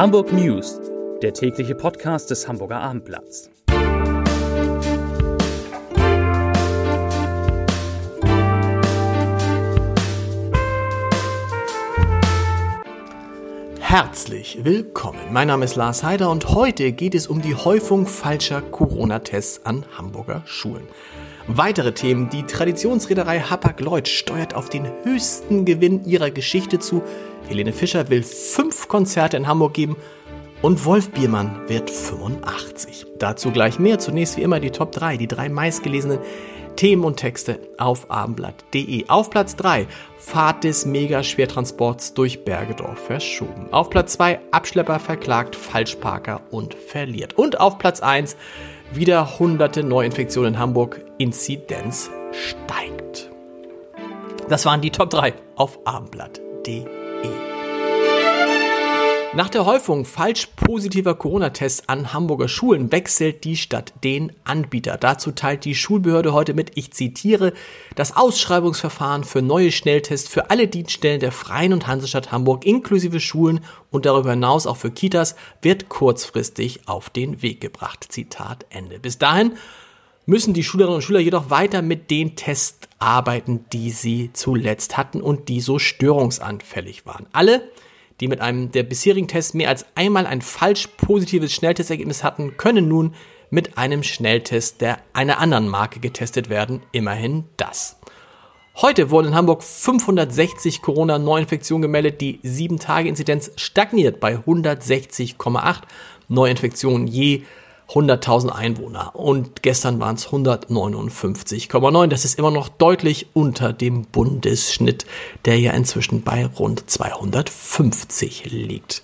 Hamburg News, der tägliche Podcast des Hamburger Abendblatts. Herzlich willkommen. Mein Name ist Lars Heider und heute geht es um die Häufung falscher Corona-Tests an Hamburger Schulen. Weitere Themen. Die Traditionsreederei Hapag-Lloyd steuert auf den höchsten Gewinn ihrer Geschichte zu. Helene Fischer will fünf Konzerte in Hamburg geben und Wolf Biermann wird 85. Dazu gleich mehr. Zunächst wie immer die Top 3, die drei meistgelesenen Themen und Texte auf abendblatt.de. Auf Platz 3 Fahrt des Megaschwertransports durch Bergedorf verschoben. Auf Platz 2 Abschlepper verklagt Falschparker und verliert. Und auf Platz 1 wieder hunderte Neuinfektionen in Hamburg. Inzidenz steigt. Das waren die Top 3 auf abendblatt.de. Nach der Häufung falsch positiver Corona-Tests an Hamburger Schulen wechselt die Stadt den Anbieter. Dazu teilt die Schulbehörde heute mit, ich zitiere, das Ausschreibungsverfahren für neue Schnelltests für alle Dienststellen der Freien und Hansestadt Hamburg inklusive Schulen und darüber hinaus auch für Kitas wird kurzfristig auf den Weg gebracht. Zitat Ende. Bis dahin müssen die Schülerinnen und Schüler jedoch weiter mit den Tests arbeiten, die sie zuletzt hatten und die so störungsanfällig waren. Alle die mit einem der bisherigen Tests mehr als einmal ein falsch positives Schnelltestergebnis hatten, können nun mit einem Schnelltest der einer anderen Marke getestet werden. Immerhin das. Heute wurden in Hamburg 560 Corona-Neuinfektionen gemeldet. Die 7-Tage-Inzidenz stagniert bei 160,8 Neuinfektionen je 100.000 Einwohner und gestern waren es 159,9. Das ist immer noch deutlich unter dem Bundesschnitt, der ja inzwischen bei rund 250 liegt.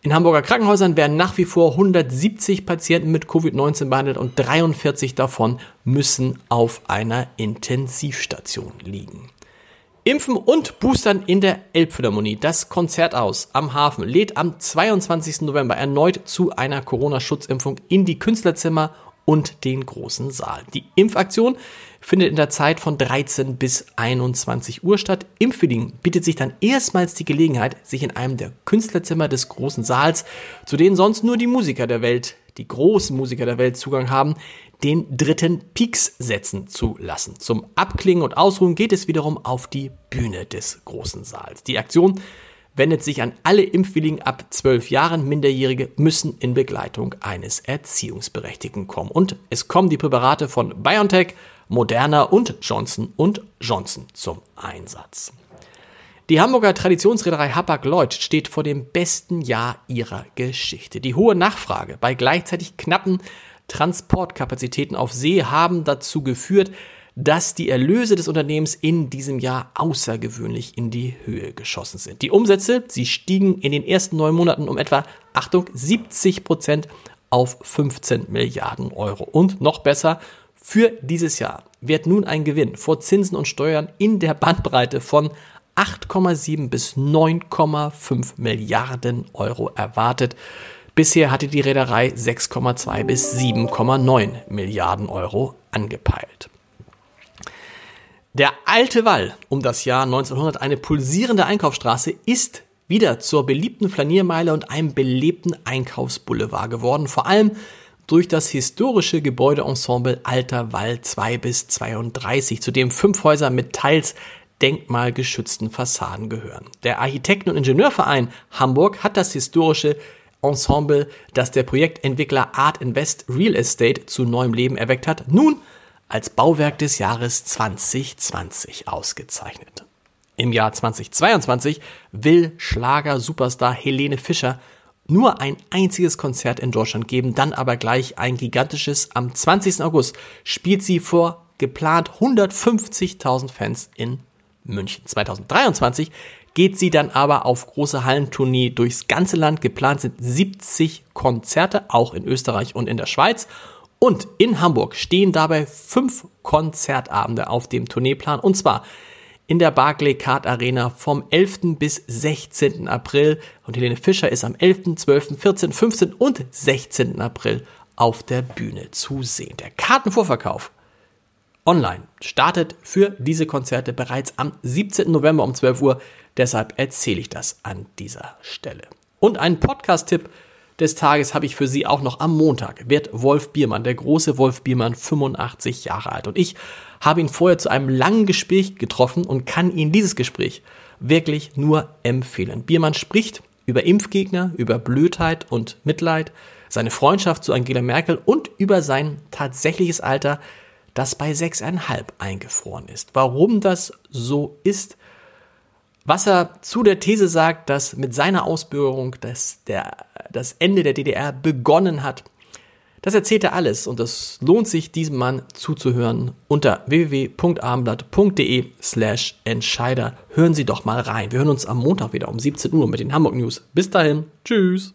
In Hamburger Krankenhäusern werden nach wie vor 170 Patienten mit Covid-19 behandelt und 43 davon müssen auf einer Intensivstation liegen. Impfen und Boostern in der Elbphilharmonie. Das Konzert aus am Hafen lädt am 22. November erneut zu einer Corona-Schutzimpfung in die Künstlerzimmer und den großen Saal. Die Impfaktion findet in der Zeit von 13 bis 21 Uhr statt. Impfwilligen bietet sich dann erstmals die Gelegenheit, sich in einem der Künstlerzimmer des großen Saals, zu denen sonst nur die Musiker der Welt, die großen Musiker der Welt Zugang haben, den dritten Peaks setzen zu lassen. Zum Abklingen und Ausruhen geht es wiederum auf die Bühne des großen Saals. Die Aktion wendet sich an alle Impfwilligen ab zwölf Jahren. Minderjährige müssen in Begleitung eines Erziehungsberechtigten kommen. Und es kommen die Präparate von BioNTech, Moderna und Johnson Johnson zum Einsatz. Die Hamburger Traditionsreederei Hapag-Lloyd steht vor dem besten Jahr ihrer Geschichte. Die hohe Nachfrage bei gleichzeitig knappen Transportkapazitäten auf See haben dazu geführt, dass die Erlöse des Unternehmens in diesem Jahr außergewöhnlich in die Höhe geschossen sind. Die Umsätze, sie stiegen in den ersten neun Monaten um etwa, Achtung, 70 Prozent auf 15 Milliarden Euro. Und noch besser, für dieses Jahr wird nun ein Gewinn vor Zinsen und Steuern in der Bandbreite von 8,7 bis 9,5 Milliarden Euro erwartet. Bisher hatte die Reederei 6,2 bis 7,9 Milliarden Euro angepeilt. Der alte Wall um das Jahr 1900, eine pulsierende Einkaufsstraße, ist wieder zur beliebten Flaniermeile und einem belebten Einkaufsboulevard geworden, vor allem durch das historische Gebäudeensemble Alter Wall 2 bis 32, zu dem fünf Häuser mit teils denkmalgeschützten Fassaden gehören. Der Architekten- und Ingenieurverein Hamburg hat das historische Ensemble, das der Projektentwickler Art Invest Real Estate zu neuem Leben erweckt hat, nun als Bauwerk des Jahres 2020 ausgezeichnet. Im Jahr 2022 will Schlager-Superstar Helene Fischer nur ein einziges Konzert in Deutschland geben, dann aber gleich ein gigantisches. Am 20. August spielt sie vor geplant 150.000 Fans in München. 2023 geht sie dann aber auf große Hallentournee durchs ganze Land. Geplant sind 70 Konzerte, auch in Österreich und in der Schweiz. Und in Hamburg stehen dabei fünf Konzertabende auf dem Tourneeplan. Und zwar in der Barclaycard Arena vom 11. bis 16. April. Und Helene Fischer ist am 11., 12., 14., 15. und 16. April auf der Bühne zu sehen. Der Kartenvorverkauf online startet für diese Konzerte bereits am 17. November um 12 Uhr. Deshalb erzähle ich das an dieser Stelle. Und einen Podcast-Tipp des Tages habe ich für Sie auch noch am Montag. Wird Wolf Biermann, der große Wolf Biermann, 85 Jahre alt. Und ich habe ihn vorher zu einem langen Gespräch getroffen und kann Ihnen dieses Gespräch wirklich nur empfehlen. Biermann spricht über Impfgegner, über Blödheit und Mitleid, seine Freundschaft zu Angela Merkel und über sein tatsächliches Alter, das bei sechseinhalb eingefroren ist. Warum das so ist, was er zu der These sagt, dass mit seiner Ausbürgerung das, der, das Ende der DDR begonnen hat, das erzählt er alles und es lohnt sich, diesem Mann zuzuhören unter www.abendblatt.de slash Entscheider. Hören Sie doch mal rein. Wir hören uns am Montag wieder um 17 Uhr mit den Hamburg News. Bis dahin. Tschüss.